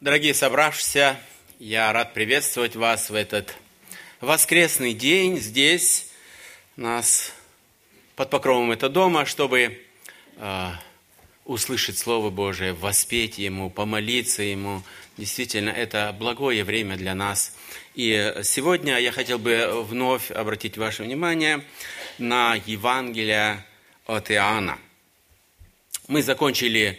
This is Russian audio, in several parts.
Дорогие собравшиеся, я рад приветствовать вас в этот воскресный день здесь, нас под покровом этого дома, чтобы э, услышать Слово Божие, воспеть Ему, помолиться Ему. Действительно, это благое время для нас. И сегодня я хотел бы вновь обратить ваше внимание на Евангелие от Иоанна. Мы закончили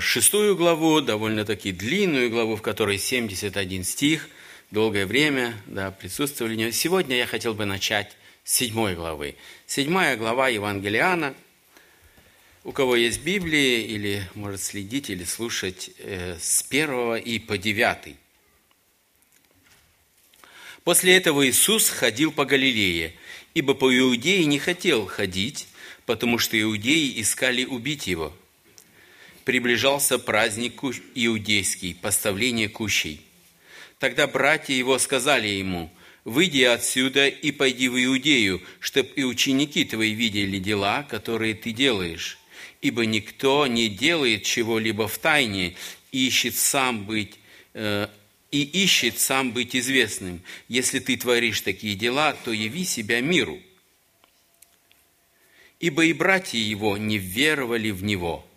шестую главу, довольно-таки длинную главу, в которой 71 стих, долгое время да, присутствовали. Сегодня я хотел бы начать с седьмой главы. Седьмая глава Евангелиана. У кого есть Библии, или может следить, или слушать э, с первого и по девятый. После этого Иисус ходил по Галилее, ибо по Иудее не хотел ходить, потому что иудеи искали убить его – приближался праздник иудейский, поставление кущей. Тогда братья его сказали ему, «Выйди отсюда и пойди в Иудею, чтоб и ученики твои видели дела, которые ты делаешь. Ибо никто не делает чего-либо в тайне, ищет сам быть, э, и ищет сам быть известным. Если ты творишь такие дела, то яви себя миру». Ибо и братья его не веровали в него –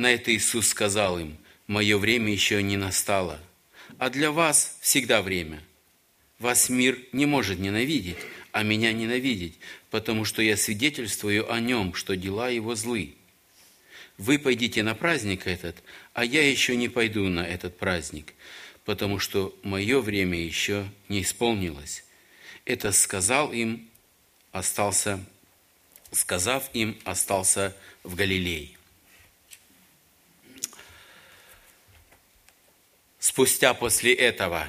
на это Иисус сказал им, «Мое время еще не настало, а для вас всегда время. Вас мир не может ненавидеть, а меня ненавидеть, потому что я свидетельствую о нем, что дела его злы. Вы пойдите на праздник этот, а я еще не пойду на этот праздник, потому что мое время еще не исполнилось». Это сказал им, остался, сказав им, остался в Галилее. Спустя после этого.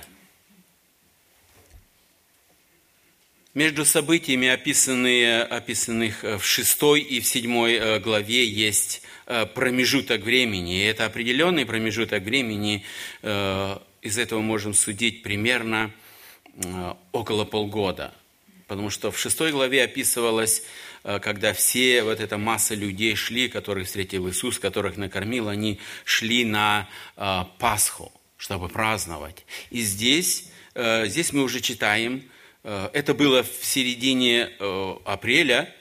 Между событиями, описанные, описанных в шестой и в седьмой э, главе, есть э, промежуток времени. И это определенный промежуток времени. Э, из этого можем судить примерно около полгода. Потому что в шестой главе описывалось, когда все, вот эта масса людей шли, которых встретил Иисус, которых накормил, они шли на Пасху чтобы праздновать. И здесь, э, здесь мы уже читаем, э, это было в середине э, апреля,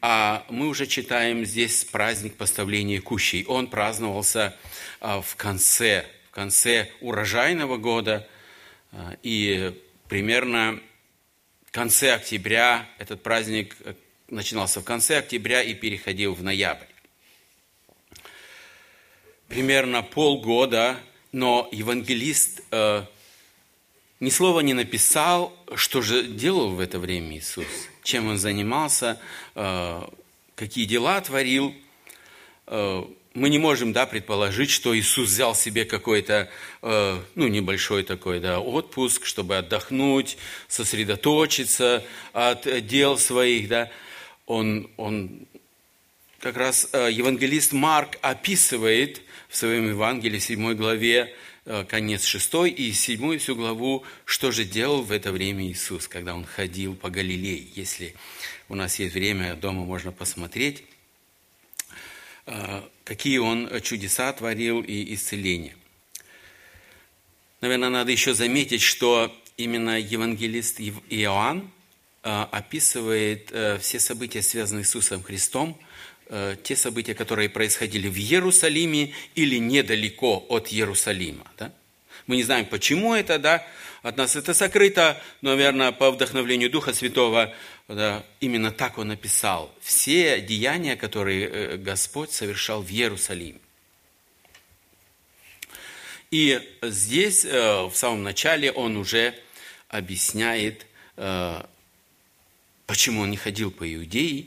а мы уже читаем здесь праздник поставления кущей. Он праздновался в конце, в конце урожайного года, и примерно в конце октября этот праздник начинался в конце октября и переходил в ноябрь. Примерно полгода но евангелист э, ни слова не написал, что же делал в это время Иисус, чем он занимался, э, какие дела творил. Э, мы не можем да, предположить, что Иисус взял себе какой-то э, ну, небольшой такой да, отпуск, чтобы отдохнуть, сосредоточиться от дел своих. Да. Он, он как раз э, евангелист Марк описывает в своем Евангелии, в 7 главе, э, конец 6 и 7 всю главу, что же делал в это время Иисус, когда Он ходил по Галилее. Если у нас есть время, дома можно посмотреть, э, какие Он чудеса творил и исцеления. Наверное, надо еще заметить, что именно евангелист Иоанн описывает все события, связанные с Иисусом Христом – те события, которые происходили в Иерусалиме или недалеко от Иерусалима. Да? Мы не знаем, почему это, да, от нас это сокрыто, но, наверное, по вдохновлению Духа Святого, да, именно так он написал. Все деяния, которые э, Господь совершал в Иерусалиме. И здесь, э, в самом начале, он уже объясняет, почему он не ходил по Иудее,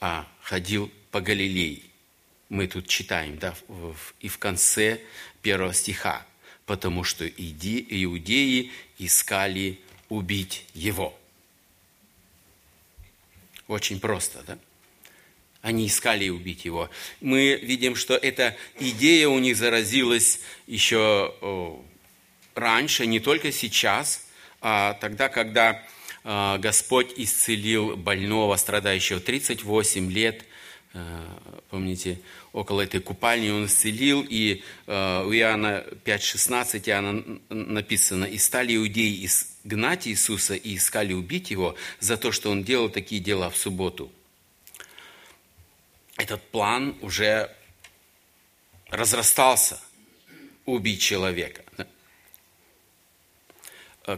а ходил по Галилее. Мы тут читаем, да, и в конце первого стиха. Потому что иудеи искали убить его. Очень просто, да? Они искали убить его. Мы видим, что эта идея у них заразилась еще раньше, не только сейчас, а тогда, когда а, Господь исцелил больного, страдающего 38 лет – помните, около этой купальни он исцелил, и у Иоанна 5,16 Иоанна написано, «И стали иудеи изгнать Иисуса и искали убить Его за то, что Он делал такие дела в субботу». Этот план уже разрастался убить человека.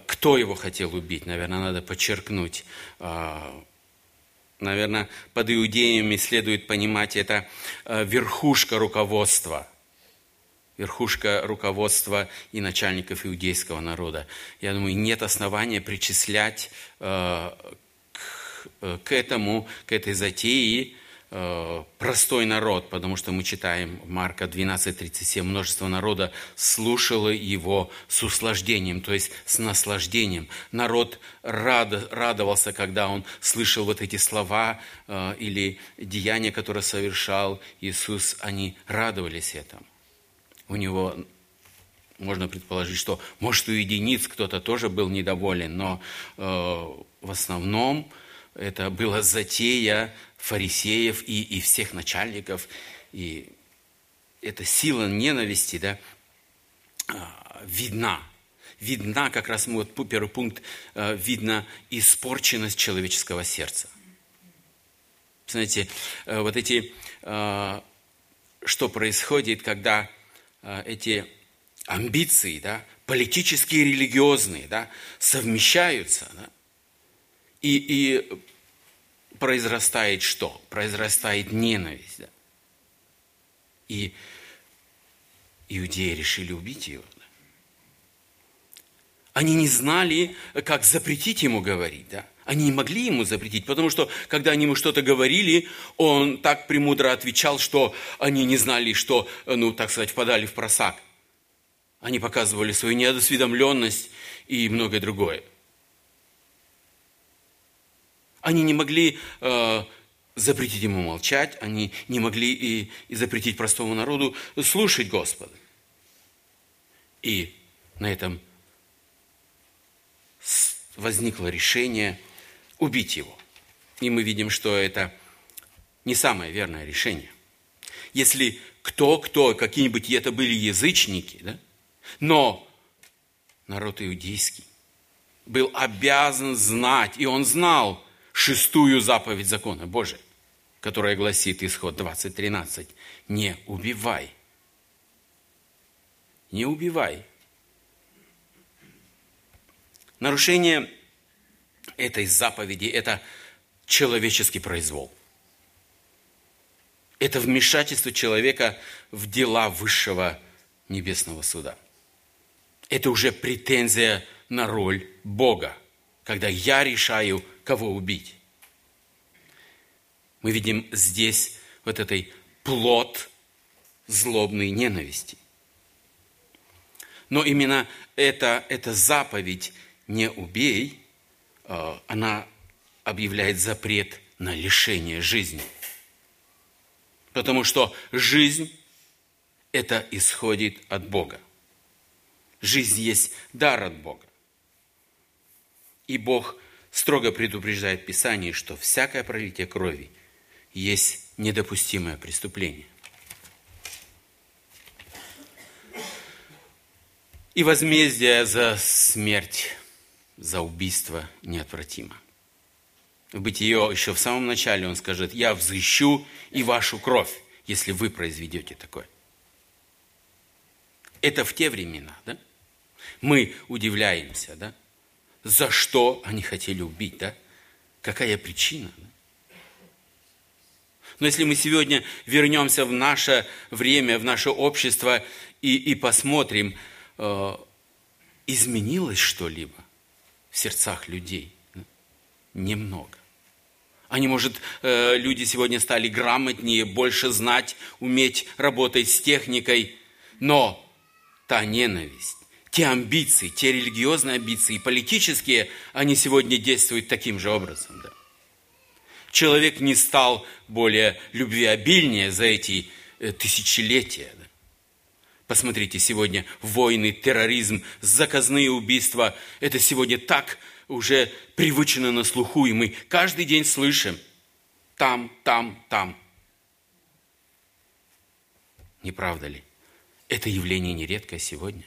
Кто его хотел убить, наверное, надо подчеркнуть. Наверное, под иудеями следует понимать это верхушка руководства – верхушка руководства и начальников иудейского народа. Я думаю, нет основания причислять к, к этому, к этой затее Э, простой народ, потому что мы читаем Марка 12.37, множество народа слушало его с услаждением, то есть с наслаждением. Народ рад, радовался, когда он слышал вот эти слова э, или деяния, которые совершал Иисус, они радовались этому. У него можно предположить, что, может, у единиц кто-то тоже был недоволен, но э, в основном это была затея фарисеев и, и всех начальников. И эта сила ненависти да, а, видна. Видна, как раз мы вот первый пункт, а, видна испорченность человеческого сердца. Знаете, а, вот эти, что происходит, когда эти амбиции, да, политические и религиозные, да, совмещаются, да, и, и произрастает что? Произрастает ненависть. Да? И иудеи решили убить его. Да? Они не знали, как запретить ему говорить. Да? Они не могли ему запретить, потому что, когда они ему что-то говорили, он так премудро отвечал, что они не знали, что, ну, так сказать, впадали в просак. Они показывали свою неосведомленность и многое другое. Они не могли э, запретить ему молчать, они не могли и, и запретить простому народу слушать Господа. И на этом возникло решение убить его. И мы видим, что это не самое верное решение. Если кто-кто, какие-нибудь это были язычники, да? но народ иудейский был обязан знать, и он знал, шестую заповедь закона Божия, которая гласит исход 20.13. Не убивай. Не убивай. Нарушение этой заповеди – это человеческий произвол. Это вмешательство человека в дела высшего небесного суда. Это уже претензия на роль Бога, когда я решаю, кого убить. Мы видим здесь вот этой плод злобной ненависти. Но именно эта, эта заповедь «не убей», э, она объявляет запрет на лишение жизни. Потому что жизнь – это исходит от Бога. Жизнь есть дар от Бога. И Бог – строго предупреждает Писание, что всякое пролитие крови есть недопустимое преступление. И возмездие за смерть, за убийство неотвратимо. В Бытие еще в самом начале он скажет, я взыщу и вашу кровь, если вы произведете такое. Это в те времена, да? Мы удивляемся, да? За что они хотели убить, да? Какая причина? Но если мы сегодня вернемся в наше время, в наше общество и, и посмотрим, э, изменилось что-либо в сердцах людей? Немного. Они, может, э, люди сегодня стали грамотнее, больше знать, уметь работать с техникой, но та ненависть, те амбиции, те религиозные амбиции, политические, они сегодня действуют таким же образом. Да. Человек не стал более любвеобильнее за эти э, тысячелетия. Да. Посмотрите, сегодня войны, терроризм, заказные убийства, это сегодня так уже привычно на слуху, и мы каждый день слышим там, там, там. Не правда ли? Это явление нередкое сегодня.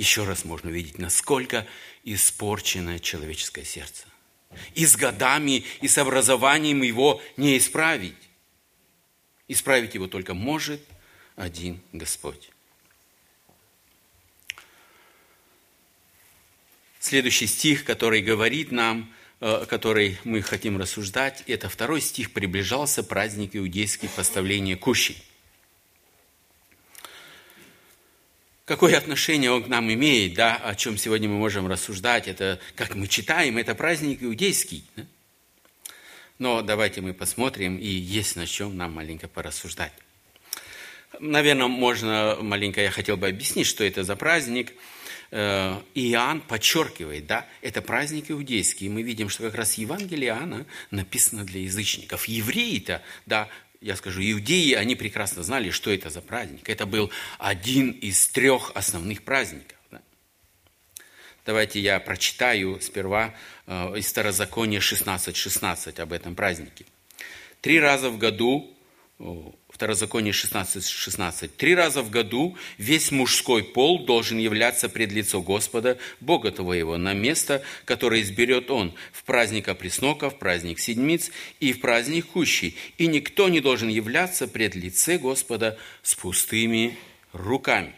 Еще раз можно увидеть, насколько испорчено человеческое сердце. И с годами, и с образованием его не исправить. Исправить его только может один Господь. Следующий стих, который говорит нам, э, который мы хотим рассуждать, это второй стих «Приближался праздник иудейский поставления кущей». Какое отношение он к нам имеет, да, о чем сегодня мы можем рассуждать, это, как мы читаем, это праздник иудейский. Да? Но давайте мы посмотрим, и есть на чем нам маленько порассуждать. Наверное, можно маленько, я хотел бы объяснить, что это за праздник. Э, Иоанн подчеркивает, да, это праздник иудейский. И мы видим, что как раз Евангелие Иоанна написано для язычников. Евреи-то, да, я скажу, иудеи, они прекрасно знали, что это за праздник. Это был один из трех основных праздников. Да. Давайте я прочитаю сперва э, из Старозакония 16.16 16 об этом празднике. Три раза в году Второзаконие 16, 16. «Три раза в году весь мужской пол должен являться пред лицо Господа, Бога твоего, на место, которое изберет Он, в праздник опреснока, в праздник седмиц и в праздник кущий. И никто не должен являться пред лице Господа с пустыми руками».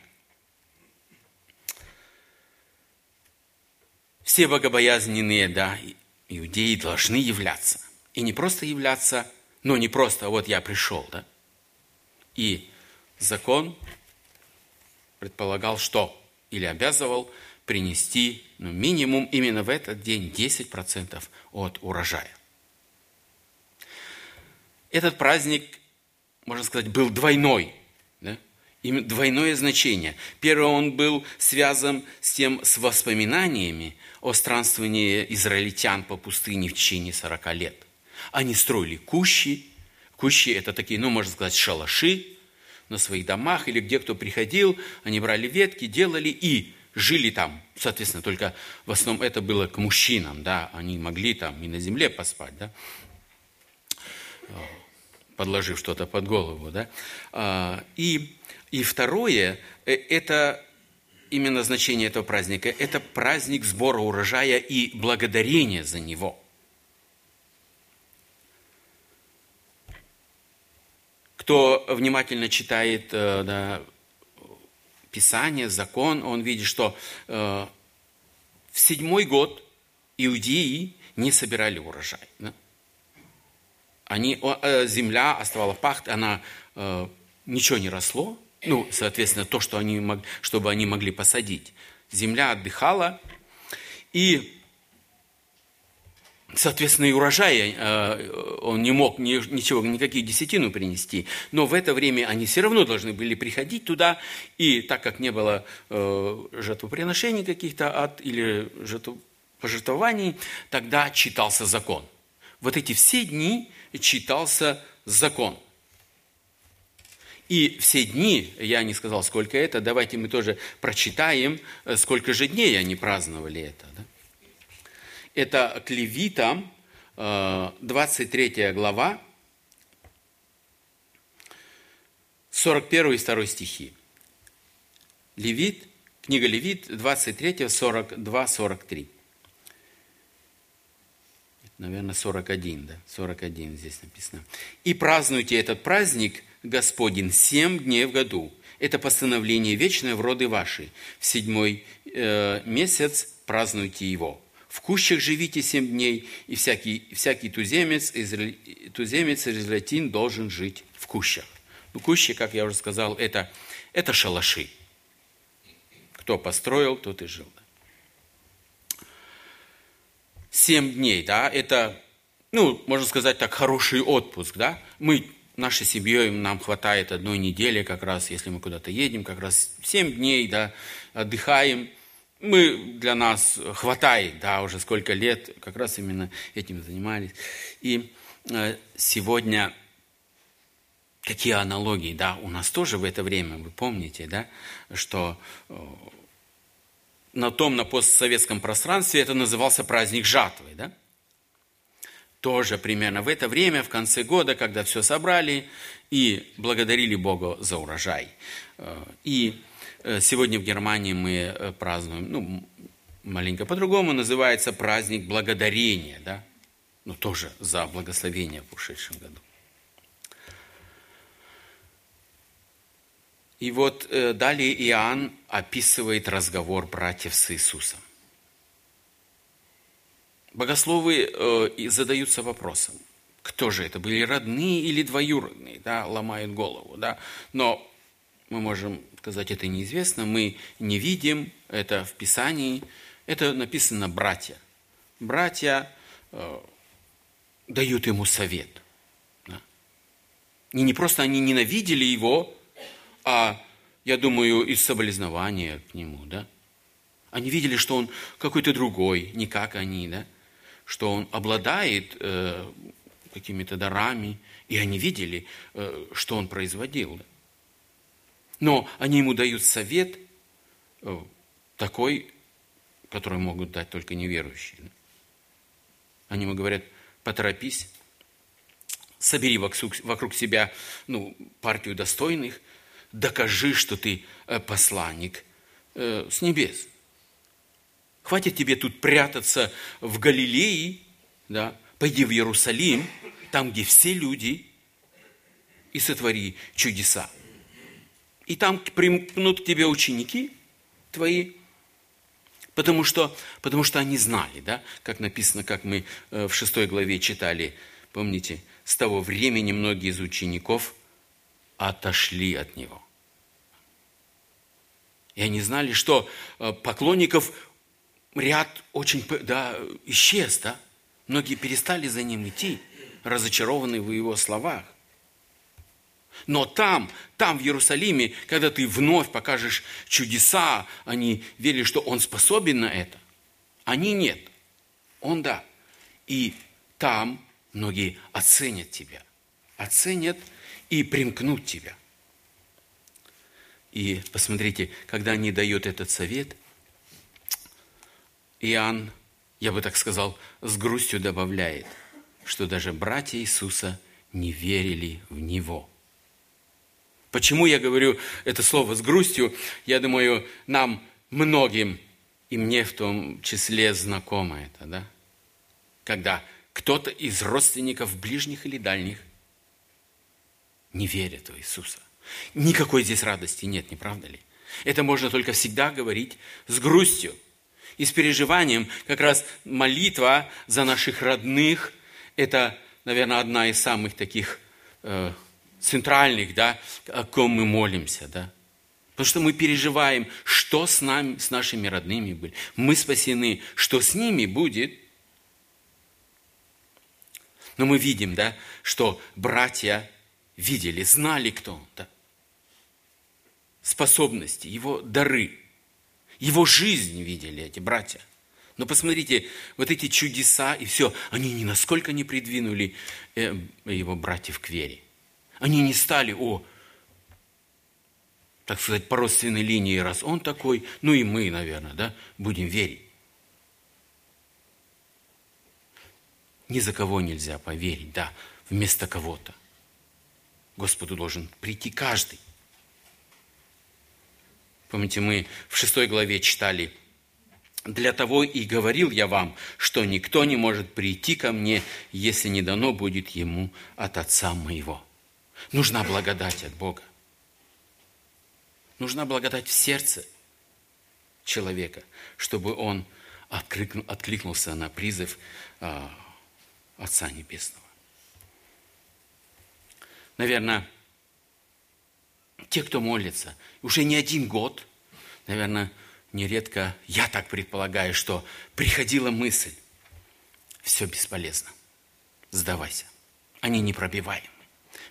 Все богобоязненные, да, иудеи должны являться. И не просто являться, но не просто, вот я пришел, да, и закон предполагал, что или обязывал принести ну, минимум именно в этот день 10% от урожая. Этот праздник, можно сказать, был двойной. Да? Именно двойное значение. Первое, он был связан с тем, с воспоминаниями о странствовании израильтян по пустыне в течение 40 лет. Они строили кущи, Кущи – это такие, ну, можно сказать, шалаши на своих домах, или где кто приходил, они брали ветки, делали и жили там. Соответственно, только в основном это было к мужчинам, да, они могли там и на земле поспать, да, подложив что-то под голову, да. А, и, и второе, э, это именно значение этого праздника, это праздник сбора урожая и благодарения за него – Кто внимательно читает э, да, Писание, закон, он видит, что э, в седьмой год иудеи не собирали урожай. Да? Они, э, земля оставала пахт, она ничего не росло, ну, соответственно, то, что они, чтобы они могли посадить. Земля отдыхала, и Соответственно, и урожая э, он не мог ничего, никаких десятину принести. Но в это время они все равно должны были приходить туда. И так как не было э, жертвоприношений каких-то от, или пожертвований, тогда читался закон. Вот эти все дни читался закон. И все дни, я не сказал, сколько это, давайте мы тоже прочитаем, э, сколько же дней они праздновали это. Да? Это к Левитам, 23 э, глава, 41 и 2 стихи. Левит, книга Левит, 23, 42, 43. Наверное, 41, да, 41 здесь написано. «И празднуйте этот праздник, Господень, семь дней в году. Это постановление вечное в роды ваши. В седьмой э, месяц празднуйте его. В кущах живите семь дней, и всякий, всякий туземец, израиль, туземец израильтин должен жить в кущах. Ну, кущи, как я уже сказал, это, это шалаши. Кто построил, тот и жил. Семь дней, да, это, ну, можно сказать так, хороший отпуск, да. Мы нашей семьей нам хватает одной недели, как раз, если мы куда-то едем, как раз семь дней, да, отдыхаем – мы, для нас хватает, да, уже сколько лет, как раз именно этим занимались. И э, сегодня какие аналогии, да, у нас тоже в это время, вы помните, да, что э, на том, на постсоветском пространстве это назывался праздник жатвы, да? тоже примерно в это время, в конце года, когда все собрали и благодарили Бога за урожай. Э, и сегодня в Германии мы э, празднуем, ну, маленько по-другому, называется праздник благодарения, да, ну, тоже за благословение в ушедшем году. И вот далее Иоанн описывает разговор братьев с Иисусом. Богословы э, задаются вопросом, кто же это, были родные или двоюродные, да, ломают голову, да, но мы можем сказать, это неизвестно, мы не видим это в Писании, это написано братья. Братья э, дают ему совет. Да. И не просто они ненавидели его, а, я думаю, из соболезнования к нему, да. Они видели, что он какой-то другой, не как они, да что он обладает э, какими-то дарами, и они видели, э, что он производил. Но они ему дают совет э, такой, который могут дать только неверующие. Они ему говорят, поторопись, собери вокруг, себя ну, партию достойных, докажи, что ты э, посланник э, с небес. Хватит тебе тут прятаться в Галилее, да? пойди в Иерусалим, там, где все люди, и сотвори чудеса. И там примкнут к тебе ученики твои, потому что, потому что они знали, да, как написано, как мы э, в шестой главе читали, помните, с того времени многие из учеников отошли от него. И они знали, что э, поклонников ряд очень, да, исчез, да? Многие перестали за ним идти, разочарованные в его словах. Но там, там, в Иерусалиме, когда ты вновь покажешь чудеса, они верили, что он способен на это. Они нет. Он да. И там многие оценят тебя. Оценят и примкнут тебя. И посмотрите, когда они дают этот совет – Иоанн, я бы так сказал, с грустью добавляет, что даже братья Иисуса не верили в Него. Почему я говорю это слово с грустью? Я думаю, нам многим, и мне в том числе знакомо это, да? Когда кто-то из родственников, ближних или дальних, не верит в Иисуса. Никакой здесь радости нет, не правда ли? Это можно только всегда говорить с грустью – и с переживанием. Как раз молитва за наших родных – это, наверное, одна из самых таких э, центральных, да, о ком мы молимся, да. Потому что мы переживаем, что с нами, с нашими родными были. Мы спасены, что с ними будет. Но мы видим, да, что братья видели, знали, кто он, да. способности, его дары – его жизнь видели эти братья. Но посмотрите, вот эти чудеса и все, они ни насколько не придвинули э, его братьев к вере. Они не стали, о, так сказать, по родственной линии, раз он такой, ну и мы, наверное, да, будем верить. Ни за кого нельзя поверить, да, вместо кого-то. Господу должен прийти каждый. Помните, мы в шестой главе читали, «Для того и говорил я вам, что никто не может прийти ко мне, если не дано будет ему от Отца моего». Нужна благодать от Бога. Нужна благодать в сердце человека, чтобы он откликнулся на призыв а, Отца Небесного. Наверное, те, кто молится, уже не один год, наверное, нередко, я так предполагаю, что приходила мысль, все бесполезно, сдавайся, они непробиваемы.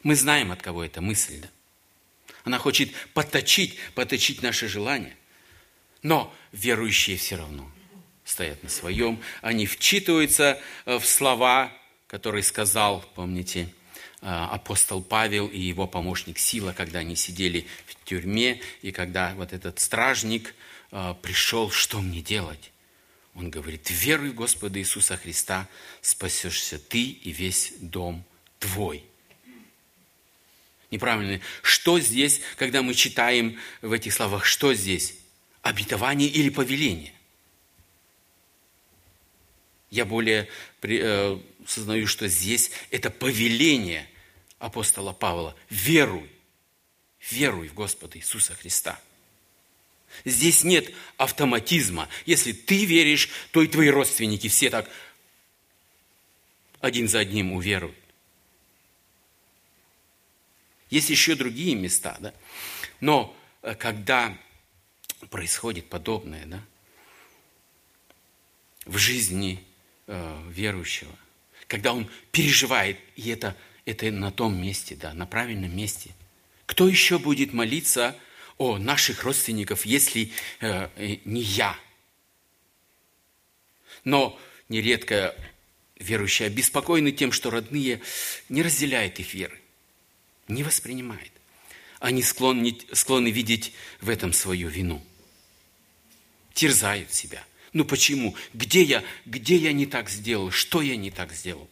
Мы знаем, от кого эта мысль, да? Она хочет подточить, подточить наши желания. Но верующие все равно стоят на своем. Они вчитываются э, в слова, которые сказал, помните, Э, апостол Павел и его помощник Сила, когда они сидели в тюрьме, и когда вот этот стражник э, пришел, что мне делать? Он говорит, веруй в Господа Иисуса Христа, спасешься ты и весь дом твой. Неправильно. Что здесь, когда мы читаем в этих словах, что здесь? Обетование или повеление? Я более э, сознаю, что здесь это повеление апостола Павла. Веруй, веруй в Господа Иисуса Христа. Здесь нет автоматизма. Если ты веришь, то и твои родственники все так один за одним уверуют. Есть еще другие места, да? Но э, когда происходит подобное, да, в жизни э, верующего, когда он переживает, и это, это на том месте, да, на правильном месте, кто еще будет молиться о наших родственников, если э, э не я? Но нередко верующие обеспокоены тем, что родные не разделяют их веры не воспринимает. Они склонны, склонны видеть в этом свою вину. Терзают себя. Ну почему? Где я, где я не так сделал? Что я не так сделал?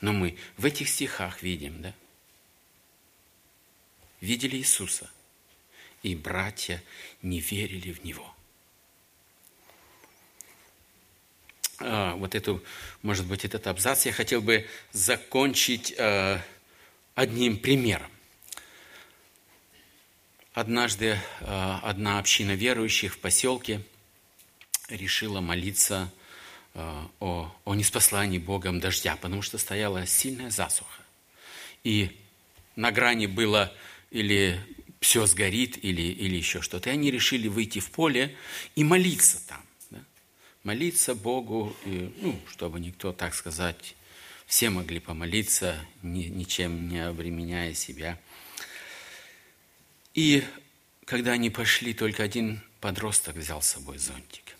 Но мы в этих стихах видим, да? Видели Иисуса, и братья не верили в Него. А, вот эту, может быть, этот абзац я хотел бы закончить а, одним примером. Однажды э, одна община верующих в поселке решила молиться э, о, о неспослании Богом дождя, потому что стояла сильная засуха. И на грани было или все сгорит, или, или еще что-то. И они решили выйти в поле и молиться там. Да? Молиться Богу, и, ну, чтобы никто, так сказать, все могли помолиться, ничем не обременяя себя. И когда они пошли, только один подросток взял с собой зонтик.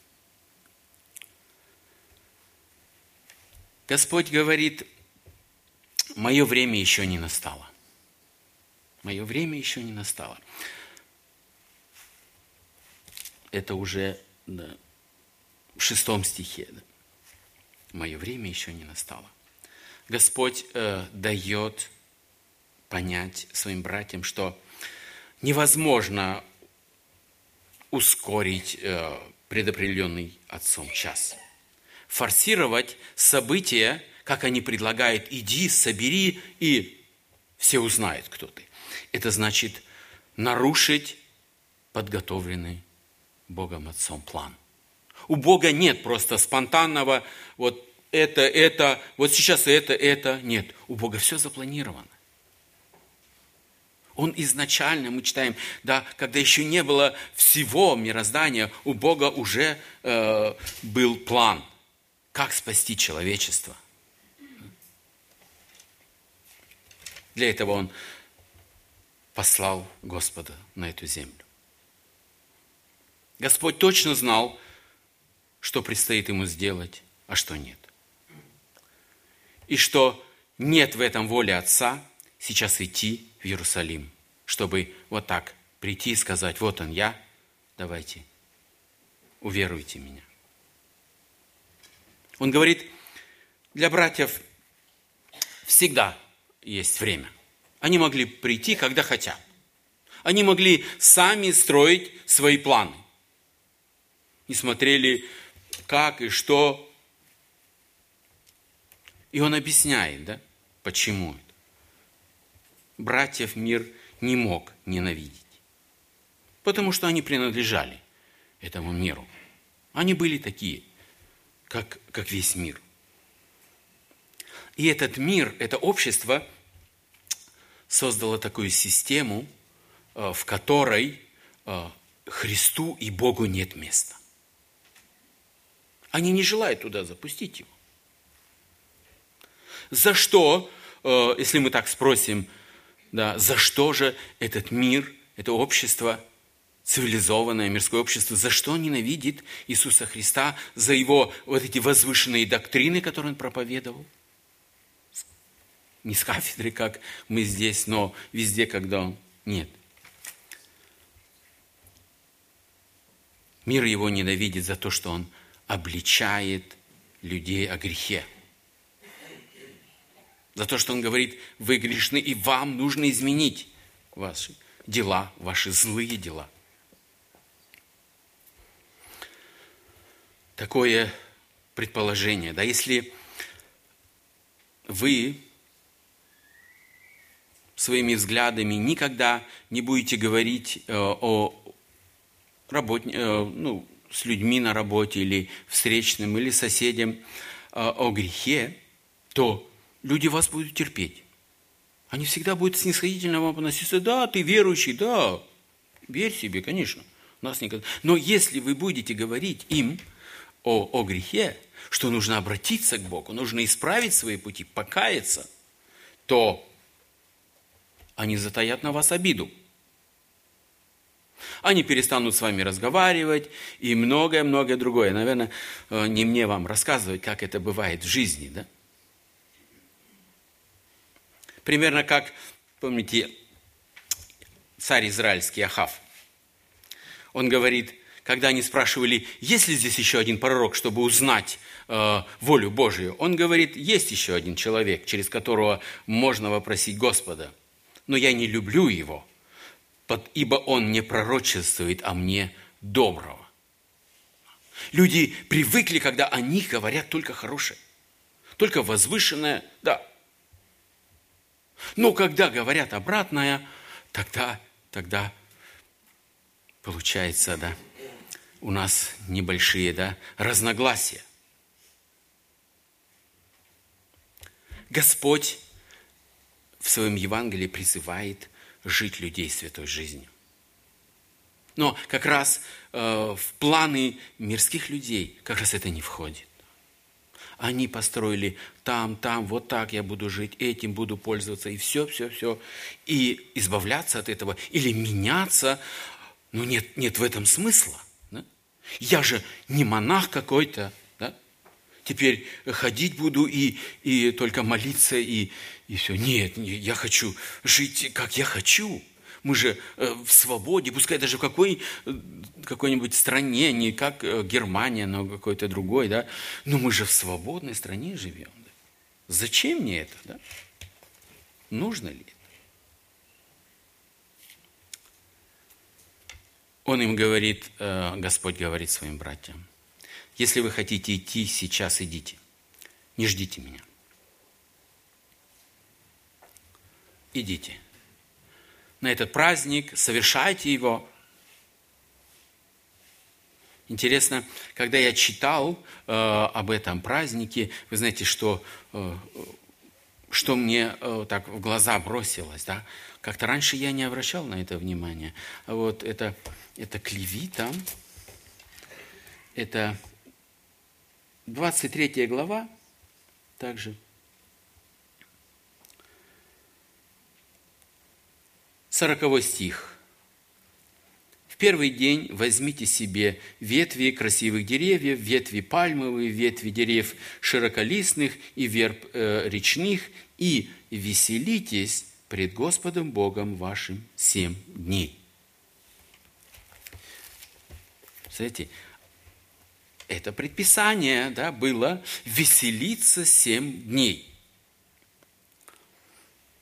Господь говорит, мое время еще не настало. Мое время еще не настало. Это уже да, в шестом стихе. Мое время еще не настало. Господь э, дает понять своим братьям, что невозможно ускорить э, предопределенный Отцом час. Форсировать события, как они предлагают, иди, собери, и все узнают, кто ты. Это значит нарушить подготовленный Богом Отцом план. У Бога нет просто спонтанного, вот это, это, вот сейчас это, это. Нет, у Бога все запланировано. Он изначально, мы читаем, да, когда еще не было всего мироздания, у Бога уже э, был план, как спасти человечество. Для этого Он послал Господа на эту землю. Господь точно знал, что предстоит ему сделать, а что нет и что нет в этом воли Отца сейчас идти в Иерусалим, чтобы вот так прийти и сказать, вот он я, давайте, уверуйте меня. Он говорит, для братьев всегда есть время. Они могли прийти, когда хотят. Они могли сами строить свои планы. Не смотрели, как и что и он объясняет, да, почему это. Братьев мир не мог ненавидеть, потому что они принадлежали этому миру. Они были такие, как, как весь мир. И этот мир, это общество создало такую систему, э, в которой э, Христу и Богу нет места. Они не желают туда запустить его. За что, э, если мы так спросим, да, за что же этот мир, это общество, цивилизованное мирское общество, за что ненавидит Иисуса Христа, за его вот эти возвышенные доктрины, которые он проповедовал? Не с кафедры, как мы здесь, но везде, когда он... Нет. Мир его ненавидит за то, что он обличает людей о грехе. За то, что он говорит, вы грешны, и вам нужно изменить ваши дела, ваши злые дела. Такое предположение, да, если вы своими взглядами никогда не будете говорить э, о работе, э, ну, с людьми на работе или встречным, или соседям э, о грехе, то люди вас будут терпеть. Они всегда будут снисходительно вам относиться. Да, ты верующий, да, верь себе, конечно. Нас никогда... Но если вы будете говорить им о, о грехе, что нужно обратиться к Богу, нужно исправить свои пути, покаяться, то они затаят на вас обиду. Они перестанут с вами разговаривать и многое-многое другое. Наверное, э, не мне вам рассказывать, как это бывает в жизни, да? Примерно как, помните, царь израильский Ахав. Он говорит, когда они спрашивали, есть ли здесь еще один пророк, чтобы узнать э, волю Божию, он говорит, есть еще один человек, через которого можно вопросить Господа, но я не люблю его, ибо он не пророчествует о мне доброго. Люди привыкли, когда о них говорят только хорошее, только возвышенное, да. Но когда говорят обратное, тогда, тогда получается, да, у нас небольшие, да, разногласия. Господь в своем Евангелии призывает жить людей святой жизнью. Но как раз э, в планы мирских людей как раз это не входит. Они построили там, там, вот так я буду жить, этим буду пользоваться, и все, все, все. И избавляться от этого или меняться, ну нет, нет в этом смысла. Да? Я же не монах какой-то, да? теперь ходить буду и, и только молиться, и, и все. Нет, я хочу жить, как я хочу. Мы же э, в свободе, пускай даже в какой, э, какой-нибудь стране, не как э, Германия, но какой-то другой, да. Но мы же в свободной стране живем. Да? Зачем мне это, да? Нужно ли это? Он им говорит, Господь говорит своим братьям, если вы хотите идти, сейчас идите, не ждите меня. идите. На этот праздник, совершайте его. Интересно, когда я читал э, об этом празднике, вы знаете, что, э, что мне э, так в глаза бросилось, да? Как-то раньше я не обращал на это внимания. Вот это, это клевита, это 23 глава, также – Сороковой стих. В первый день возьмите себе ветви красивых деревьев, ветви пальмовые, ветви дерев широколистных и верб э, речных, и веселитесь пред Господом Богом вашим семь дней. Смотрите, это предписание да, было веселиться семь дней.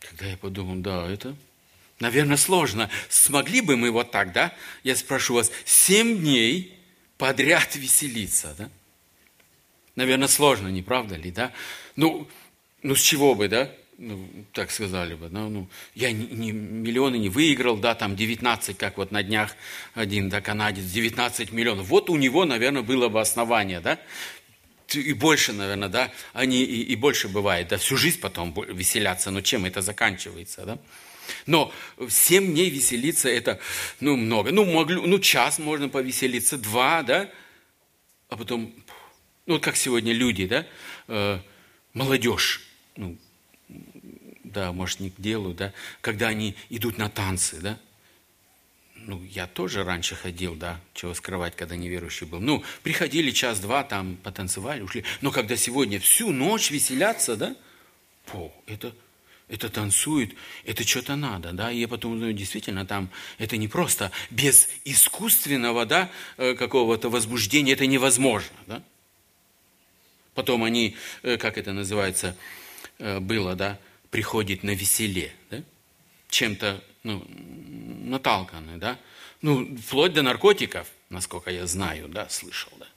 Когда я подумал, да, это Наверное, сложно. Смогли бы мы вот так, да? Я спрошу вас, семь дней подряд веселиться, да? Наверное, сложно, не правда ли, да? Ну, ну с чего бы, да? Ну, так сказали бы, ну, ну я не, не, миллионы не выиграл, да, там 19, как вот на днях один, да, канадец, 19 миллионов. Вот у него, наверное, было бы основание, да? И больше, наверное, да, они и, и больше бывает, да, всю жизнь потом веселятся, но чем это заканчивается, да? Но семь дней веселиться это, ну, много. Ну, могли, ну, час можно повеселиться, два, да? А потом, ну, вот как сегодня люди, да? Э, молодежь, ну, да, может, не к делу, да? Когда они идут на танцы, да? ну, я тоже раньше ходил, да, чего скрывать, когда неверующий был. Ну, приходили час-два, там, потанцевали, ушли. Но когда сегодня всю ночь веселятся, да, о, это это танцует, это что-то надо, да, и я потом думаю, действительно, там это не просто без искусственного, да, э, какого-то возбуждения, это невозможно, да. Потом они, э, как это называется, э, было, да, приходит на веселе, да, чем-то, ну, наталканы, да, ну, вплоть до наркотиков, насколько я знаю, да, слышал, да.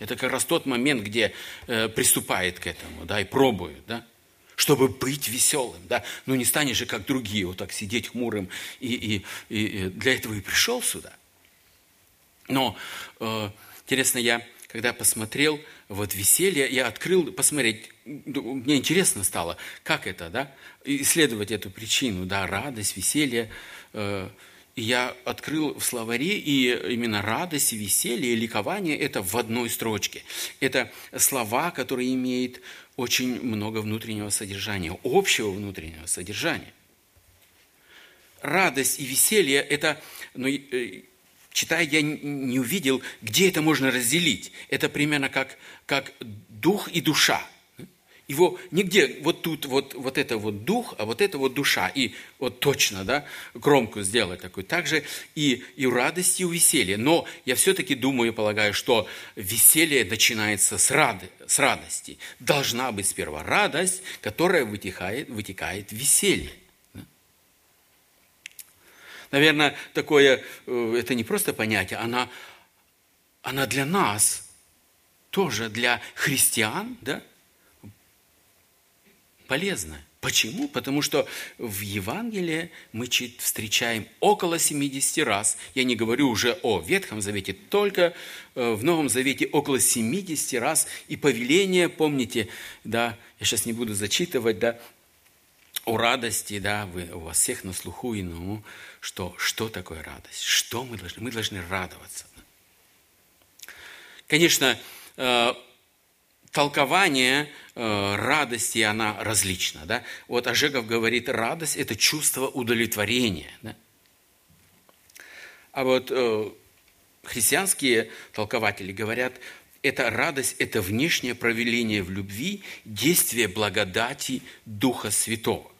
Это как раз тот момент, где э, приступает к этому, да, и пробует, да, чтобы быть веселым, да. Ну, не станешь же, как другие, вот так сидеть хмурым, и, и, и для этого и пришел сюда. Но, э, интересно, я, когда посмотрел вот веселье, я открыл посмотреть, мне интересно стало, как это, да, исследовать эту причину, да, радость, веселье, э, я открыл в словаре, и именно радость, веселье, ликование – это в одной строчке. Это слова, которые имеют очень много внутреннего содержания, общего внутреннего содержания. Радость и веселье – это, ну, э, читая, я не увидел, где это можно разделить. Это примерно как, как дух и душа – его нигде, вот тут вот, вот это вот дух, а вот это вот душа. И вот точно, да, громко сделать такой. Также и, и радость, и веселье. Но я все-таки думаю и полагаю, что веселье начинается с, рады, с радости. Должна быть сперва радость, которая вытекает, вытекает веселье. Наверное, такое, э, это не просто понятие, она, она для нас, тоже для христиан, да, полезно. Почему? Потому что в Евангелии мы встречаем около 70 раз, я не говорю уже о Ветхом Завете, только э, в Новом Завете около 70 раз, и повеление, помните, да, я сейчас не буду зачитывать, да, о радости, да, вы, у вас всех на слуху и на уму, что, что такое радость, что мы должны, мы должны радоваться. Конечно, э, толкование э, радости, она различна. Да? Вот Ожегов говорит, радость – это чувство удовлетворения. Да? А вот э, христианские толкователи говорят, эта радость – это внешнее проявление в любви, действие благодати Духа Святого.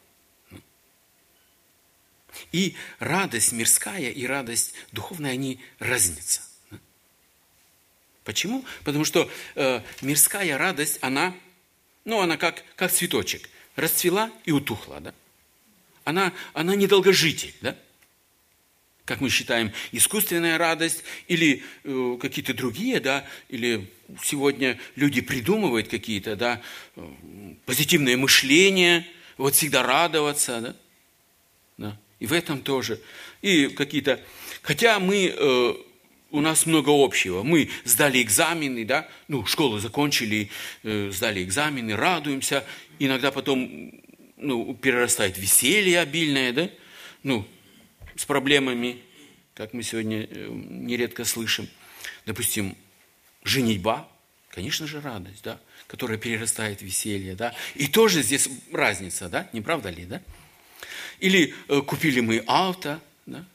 И радость мирская и радость духовная, они разница. Почему? Потому что э, мирская радость, она, ну, она как, как цветочек. Расцвела и утухла, да? Она, она недолгожитель, да? Как мы считаем, искусственная радость или э, какие-то другие, да? Или сегодня люди придумывают какие-то, да, э, позитивное мышление, вот всегда радоваться, да? да? И в этом тоже. И какие-то... Хотя мы... Э, у нас много общего. Мы сдали экзамены, да, ну, школу закончили, э, сдали экзамены, радуемся. Иногда потом, ну, перерастает веселье обильное, да, ну, с проблемами, как мы сегодня э, нередко слышим. Допустим, женитьба, конечно же, радость, да, которая перерастает в веселье, да. И тоже здесь разница, да, не правда ли, да? Или э, купили мы авто, да,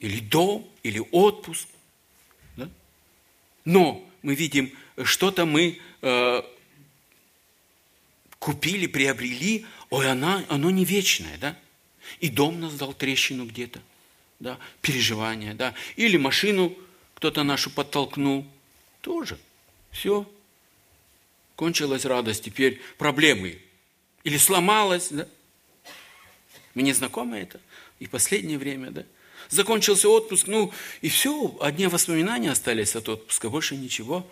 или дом, или отпуск. Да? Но мы видим, что-то мы э, купили, приобрели, ой, она, оно не вечное, да? И дом нас дал трещину где-то, да, переживания, да, или машину кто-то нашу подтолкнул, тоже, все, кончилась радость, теперь проблемы, или сломалась, да, мне знакомо это, и последнее время, да, закончился отпуск, ну и все, одни воспоминания остались от отпуска, больше ничего.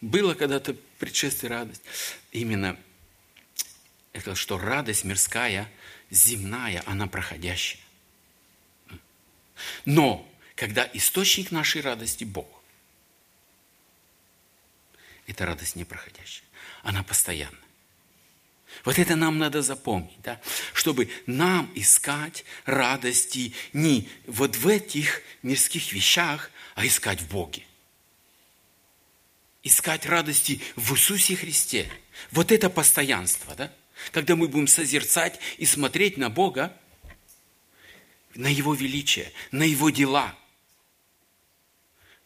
Было когда-то предшествие радость. Именно это, что радость мирская, земная, она проходящая. Но, когда источник нашей радости – Бог, эта радость не проходящая, она постоянная. Вот это нам надо запомнить, да? чтобы нам искать радости не вот в этих мирских вещах, а искать в Боге. Искать радости в Иисусе Христе. Вот это постоянство, да? Когда мы будем созерцать и смотреть на Бога, на Его величие, на Его дела.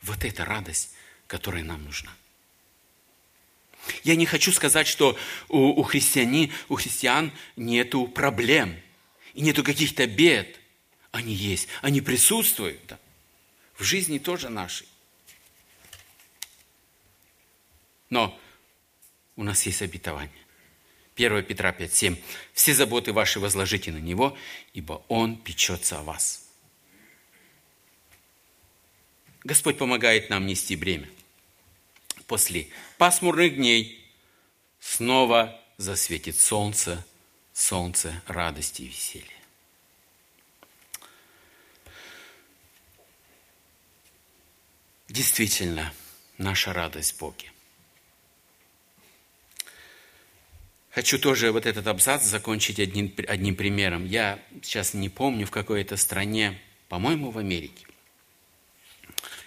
Вот это радость, которая нам нужна. Я не хочу сказать, что у, у, христиани, у христиан нету проблем и нету каких-то бед. Они есть, они присутствуют да? в жизни тоже нашей. Но у нас есть обетование. 1 Петра 5,7. «Все заботы ваши возложите на Него, ибо Он печется о вас». Господь помогает нам нести бремя. После пасмурных дней снова засветит солнце, солнце радости и веселья. Действительно, наша радость в Боге. Хочу тоже вот этот абзац закончить одним, одним примером. Я сейчас не помню, в какой это стране, по-моему, в Америке.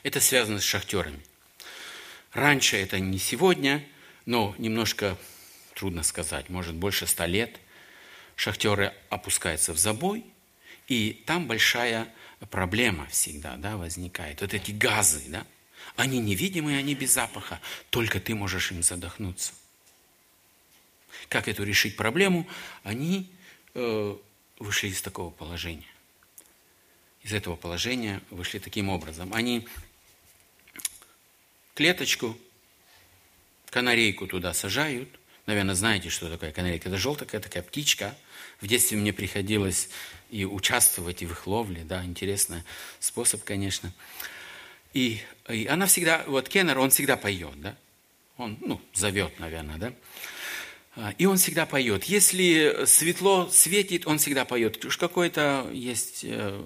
Это связано с шахтерами. Раньше это не сегодня, но немножко трудно сказать, может больше ста лет. Шахтеры опускаются в забой, и там большая проблема всегда да, возникает. Вот эти газы, да, они невидимые, они без запаха, только ты можешь им задохнуться – как эту решить проблему, они э, вышли из такого положения. Из этого положения вышли таким образом. Они клеточку, канарейку туда сажают. Наверное, знаете, что такое канарейка. Это желтая такая птичка. В детстве мне приходилось и участвовать и в их ловле. Да, интересный способ, конечно. И, и она всегда, вот Кеннер, он всегда поет, да? Он, ну, зовет, наверное, да? А, и он всегда поет. Если светло светит, он всегда поет. Уж какой-то есть э,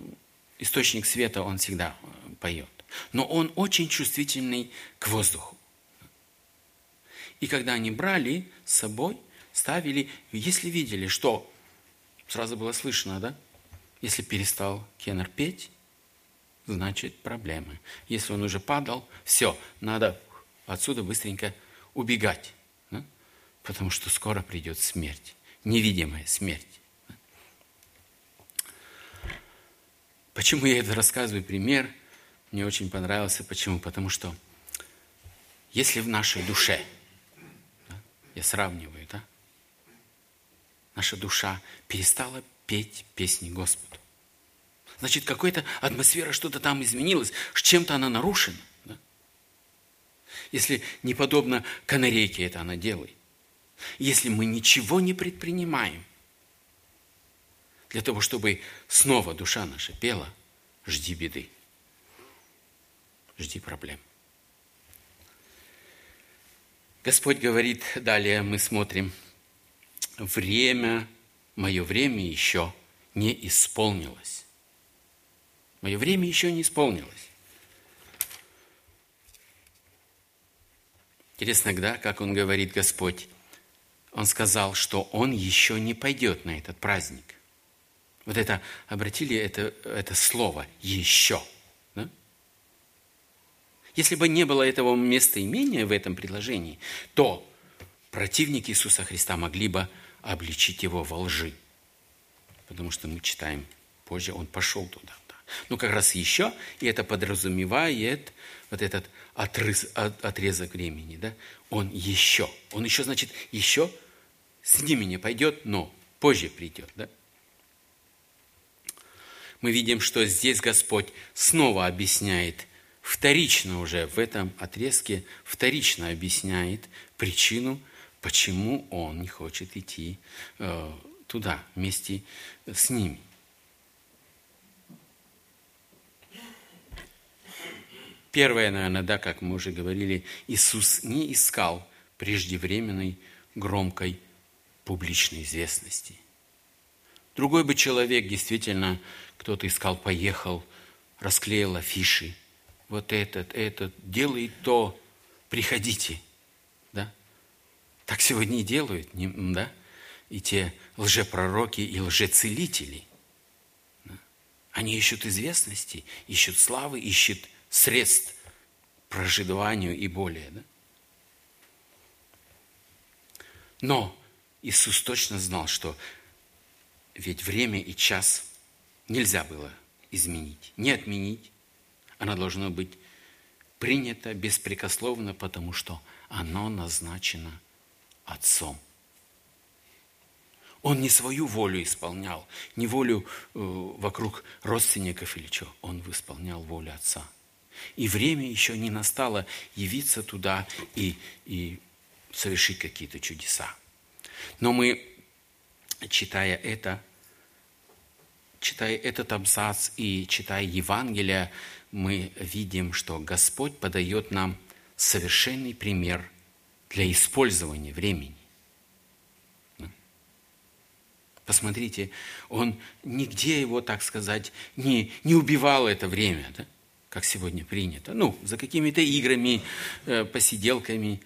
источник света, он всегда э, поет. Но он очень чувствительный к воздуху. И когда они брали с собой, ставили, если видели, что сразу было слышно, да? Если перестал Кеннер петь, значит проблемы. Если он уже падал, все, надо отсюда быстренько убегать потому что скоро придет смерть, невидимая смерть. Почему я это рассказываю пример? Мне очень понравился. Почему? Потому что если в нашей душе, да, я сравниваю, да, наша душа перестала петь песни Господу, значит, какая-то атмосфера, что-то там изменилось, чем-то она нарушена. Да? Если не подобно канарейке это она делает. Если мы ничего не предпринимаем для того, чтобы снова душа наша пела, жди беды, жди проблем. Господь говорит, далее мы смотрим, время, мое время еще не исполнилось. Мое время еще не исполнилось. Интересно, да, как он говорит, Господь, он сказал, что он еще не пойдет на этот праздник. Вот это, обратили это, это слово «еще». Если бы не было этого местоимения в этом предложении, то противники Иисуса Христа могли бы обличить его во лжи. Потому что мы читаем позже, он пошел туда. Да. Ну, как раз еще, и это подразумевает вот этот отрез, отрезок времени, да, он еще. Он еще, значит, еще с ними не пойдет, но позже придет, да? Мы видим, что здесь Господь снова объясняет, вторично уже в этом отрезке, вторично объясняет причину, почему Он не хочет идти э, туда вместе с ними. Первое, наверное, да, как мы уже говорили, Иисус не искал преждевременной громкой публичной известности. Другой бы человек, действительно, кто-то искал, поехал, расклеил афиши. Вот этот, этот, делай то, приходите. Да? Так сегодня и делают, да? И те лжепророки и лжецелители. Да? Они ищут известности, ищут славы, ищут средств проживанию и более. Да? Но Иисус точно знал, что ведь время и час нельзя было изменить, не отменить. Оно должно быть принято беспрекословно, потому что оно назначено Отцом. Он не свою волю исполнял, не волю э, вокруг родственников или что. Он исполнял волю Отца. И время еще не настало явиться туда и, и совершить какие-то чудеса. Но мы, читая это, читая этот абзац и читая Евангелие, мы видим, что Господь подает нам совершенный пример для использования времени. Посмотрите, он нигде его, так сказать, не, не убивал это время, да? как сегодня принято. Ну, за какими-то играми, э, посиделками.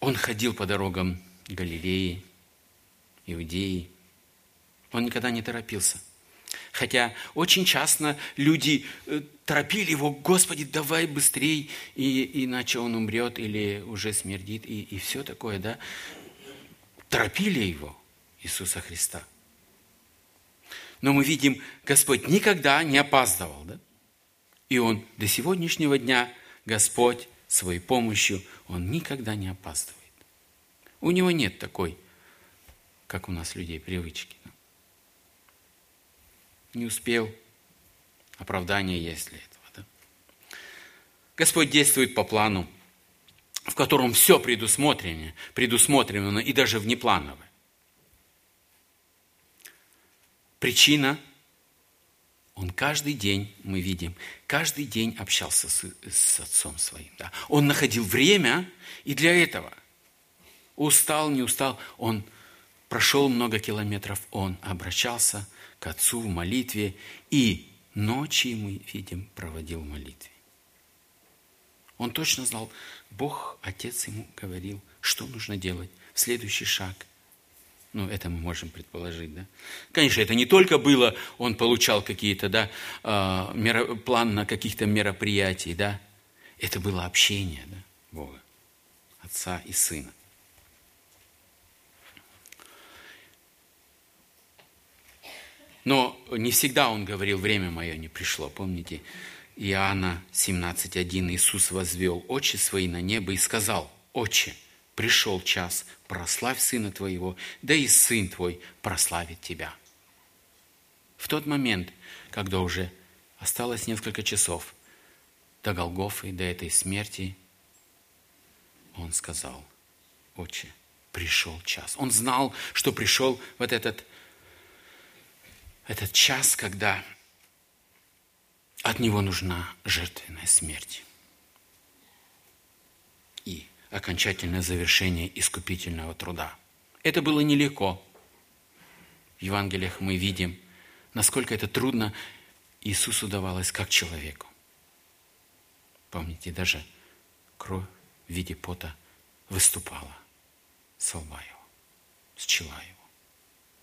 Он ходил по дорогам Галилеи, Иудеи. Он никогда не торопился. Хотя очень часто люди э, торопили его, Господи, давай быстрей, и, иначе он умрет или уже смердит, и, и все такое, да. Торопили его, Иисуса Христа. Но мы видим, Господь никогда не опаздывал, да? И Он до сегодняшнего дня, Господь, своей помощью, Он никогда не опаздывает. У Него нет такой, как у нас людей, привычки. Не успел, оправдание есть для этого. Да? Господь действует по плану, в котором все предусмотрено, предусмотрено и даже внеплановое. Причина – он каждый день, мы видим, каждый день общался с, с отцом своим. Да? Он находил время и для этого. Устал, не устал, он прошел много километров, он обращался к отцу в молитве и ночи, мы видим, проводил в молитве. Он точно знал, Бог, Отец ему говорил, что нужно делать, следующий шаг – ну, это мы можем предположить, да? Конечно, это не только было, он получал какие-то, да, э, план на каких-то мероприятий, да? Это было общение, да, Бога, Отца и Сына. Но не всегда он говорил, время мое не пришло. Помните, Иоанна 17.1 Иисус возвел очи свои на небо и сказал, «Отче, пришел час, прославь Сына Твоего, да и Сын Твой прославит Тебя. В тот момент, когда уже осталось несколько часов до Голгофы, до этой смерти, он сказал, «Отче, пришел час». Он знал, что пришел вот этот, этот час, когда от него нужна жертвенная смерть. И окончательное завершение искупительного труда. Это было нелегко. В Евангелиях мы видим, насколько это трудно Иисусу давалось как человеку. Помните, даже кровь в виде пота выступала с лба его, с чела его.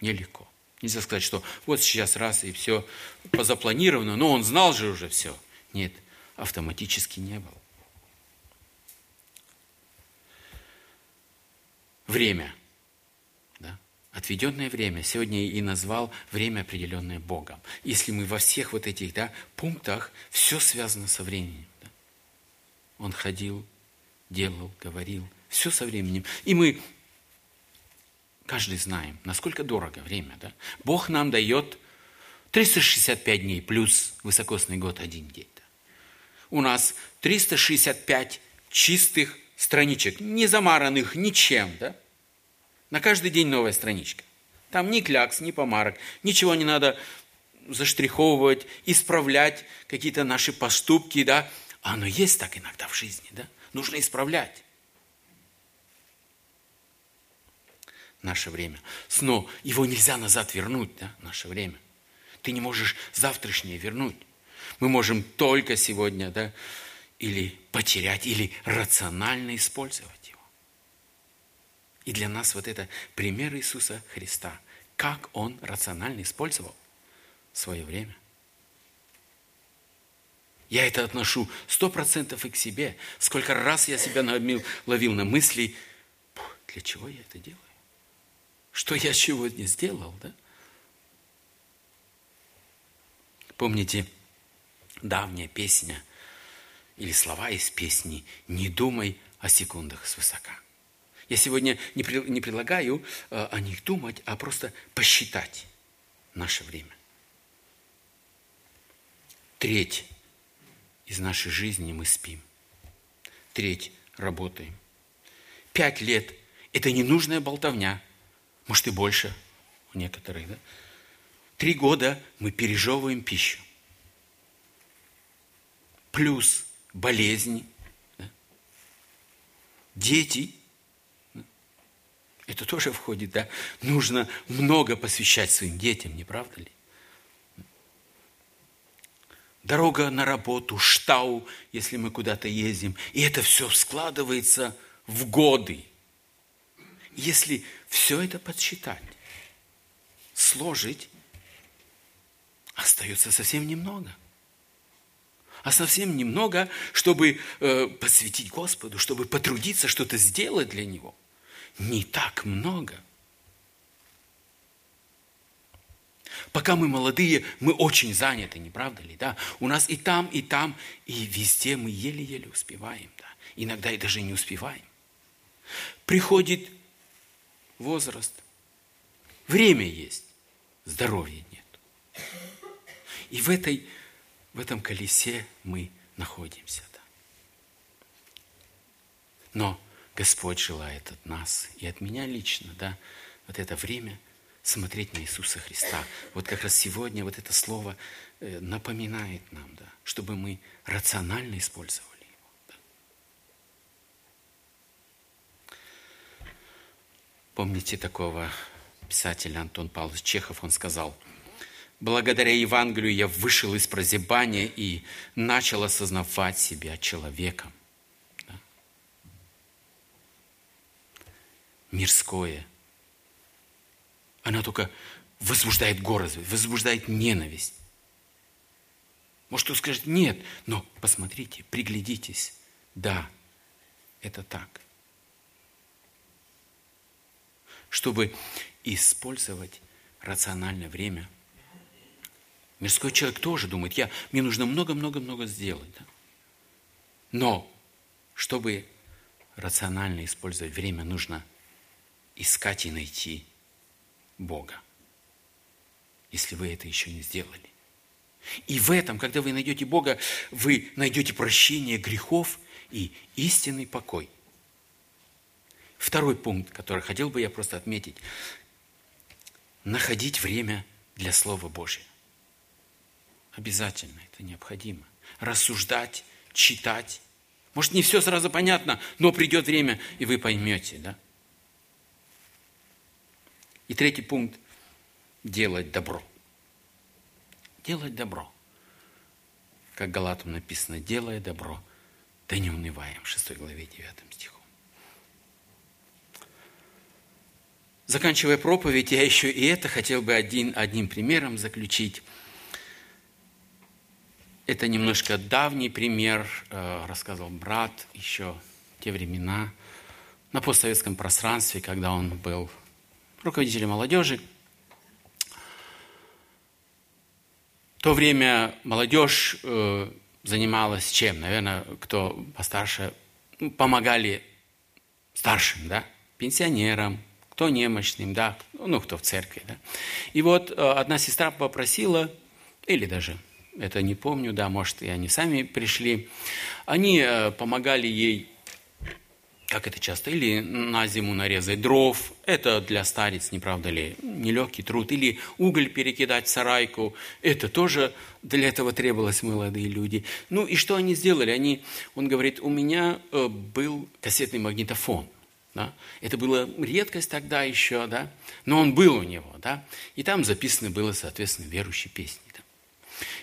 Нелегко. Нельзя сказать, что вот сейчас раз и все позапланировано, но он знал же уже все. Нет, автоматически не было. время. Да? Отведенное время. Сегодня и назвал время, определенное Богом. Если мы во всех вот этих да, пунктах, все связано со временем. Да? Он ходил, делал, говорил. Все со временем. И мы каждый знаем, насколько дорого время. Да? Бог нам дает 365 дней плюс высокосный год один день. Да? У нас 365 чистых страничек, не замаранных ничем, да? На каждый день новая страничка. Там ни клякс, ни помарок, ничего не надо заштриховывать, исправлять какие-то наши поступки, да? А оно есть так иногда в жизни, да? Нужно исправлять. Наше время. Но его нельзя назад вернуть, да? Наше время. Ты не можешь завтрашнее вернуть. Мы можем только сегодня, да? или потерять, или рационально использовать его. И для нас вот это пример Иисуса Христа, как Он рационально использовал свое время. Я это отношу сто процентов и к себе. Сколько раз я себя ловил, на мысли, для чего я это делаю? Что я сегодня сделал, да? Помните, давняя песня – или слова из песни «Не думай о секундах свысока». Я сегодня не, не предлагаю э, о них думать, а просто посчитать наше время. Треть из нашей жизни мы спим. Треть работаем. Пять лет – это ненужная болтовня. Может, и больше у некоторых, да? Три года мы пережевываем пищу. Плюс болезни. Да? Дети. Это тоже входит, да? Нужно много посвящать своим детям, не правда ли? Дорога на работу, штау, если мы куда-то ездим. И это все складывается в годы. Если все это подсчитать, сложить, остается совсем немного. А совсем немного, чтобы э, посвятить Господу, чтобы потрудиться что-то сделать для Него. Не так много. Пока мы молодые, мы очень заняты, не правда ли? Да? У нас и там, и там, и везде мы еле-еле успеваем. Да? Иногда и даже не успеваем. Приходит возраст, время есть, здоровья нет. И в, этой, в этом колесе мы находимся. Да. Но Господь желает от нас и от меня лично, да, вот это время смотреть на Иисуса Христа. Вот как раз сегодня вот это слово э, напоминает нам, да, чтобы мы рационально использовали его. Да. Помните такого писателя Антон Павлович Чехов, он сказал – Благодаря Евангелию я вышел из прозябания и начал осознавать себя человеком. Да? Мирское. Она только возбуждает горость, возбуждает ненависть. Может, кто скажет, нет, но посмотрите, приглядитесь. Да, это так. Чтобы использовать рациональное время – Мирской человек тоже думает, я, мне нужно много-много-много сделать. Да? Но, чтобы рационально использовать время, нужно искать и найти Бога, если вы это еще не сделали. И в этом, когда вы найдете Бога, вы найдете прощение грехов и истинный покой. Второй пункт, который хотел бы я просто отметить. Находить время для Слова Божьего. Обязательно, это необходимо. Рассуждать, читать. Может, не все сразу понятно, но придет время, и вы поймете, да? И третий пункт – делать добро. Делать добро. Как Галатам написано, делая добро, да не унываем, 6 главе 9 стихом. Заканчивая проповедь, я еще и это хотел бы один, одним примером заключить – это немножко давний пример, э, рассказывал брат еще те времена, на постсоветском пространстве, когда он был руководителем молодежи. В то время молодежь э, занималась чем? Наверное, кто постарше, ну, помогали старшим, да, пенсионерам, кто немощным, да, ну, кто в церкви, да. И вот э, одна сестра попросила, или даже это не помню, да, может, и они сами пришли. Они э, помогали ей, как это часто, или на зиму нарезать дров, это для старец, не правда ли, нелегкий труд, или уголь перекидать в сарайку, это тоже для этого требовалось молодые люди. Ну и что они сделали? Они, он говорит, у меня э, был кассетный магнитофон, да? Это была редкость тогда еще, да? но он был у него. Да? И там записаны было, соответственно, верующие песни.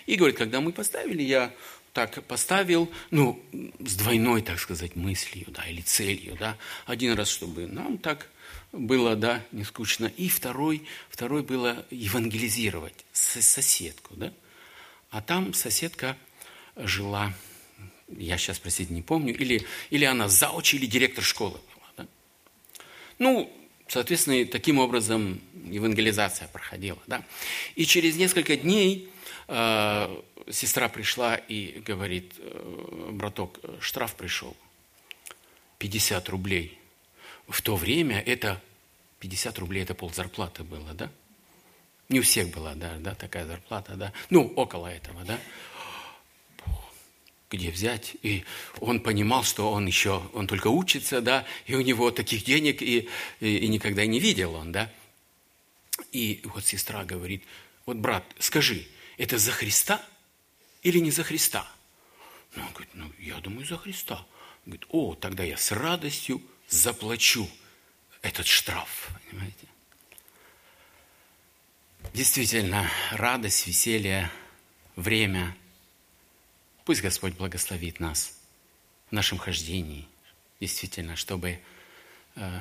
И говорит, когда мы поставили, я так поставил, ну, с двойной, так сказать, мыслью, да, или целью, да. Один раз, чтобы нам так было, да, не скучно. И второй, второй было евангелизировать соседку, да. А там соседка жила, я сейчас, простите, не помню, или, или она зауч, или директор школы да. Ну, соответственно, таким образом евангелизация проходила, да. И через несколько дней э, сестра пришла и говорит, э, браток, штраф пришел, 50 рублей. В то время это 50 рублей, это пол зарплаты было, да? Не у всех была, да, да, такая зарплата, да. Ну, около этого, да. Где взять? И он понимал, что он еще, он только учится, да, и у него таких денег и, и, и никогда не видел он, да. И вот сестра говорит, вот, брат, скажи, это за Христа или не за Христа? Ну, он говорит, ну, я думаю, за Христа. Он говорит, о, тогда я с радостью заплачу этот штраф, понимаете? Действительно, радость, веселье, время. Пусть Господь благословит нас в нашем хождении, действительно, чтобы э,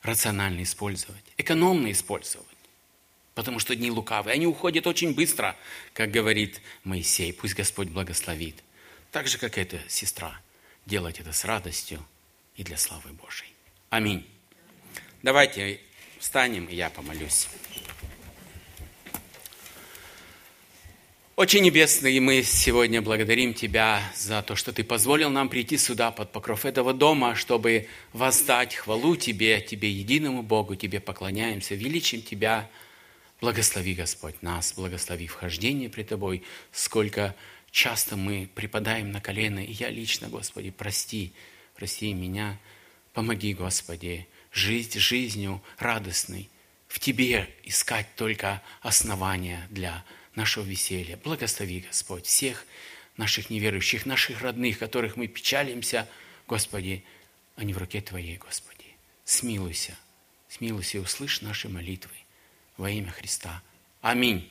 рационально использовать, экономно использовать. Потому что дни лукавые, они уходят очень быстро, как говорит Моисей. Пусть Господь благословит. Так же, как эта сестра. Делать это с радостью и для славы Божьей. Аминь. Давайте встанем, и я помолюсь. Очень небесный, мы сегодня благодарим Тебя за то, что Ты позволил нам прийти сюда под покров этого дома, чтобы воздать хвалу Тебе, Тебе единому Богу, Тебе поклоняемся, величим Тебя. Благослови, Господь, нас, благослови вхождение при Тобой, сколько часто мы припадаем на колено, и я лично, Господи, прости, прости меня, Помоги, Господи, жить жизнью радостной, в Тебе искать только основания для нашего веселья. Благослови, Господь, всех наших неверующих, наших родных, которых мы печалимся, Господи, они в руке Твоей, Господи. Смилуйся, смилуйся и услышь наши молитвы во имя Христа. Аминь.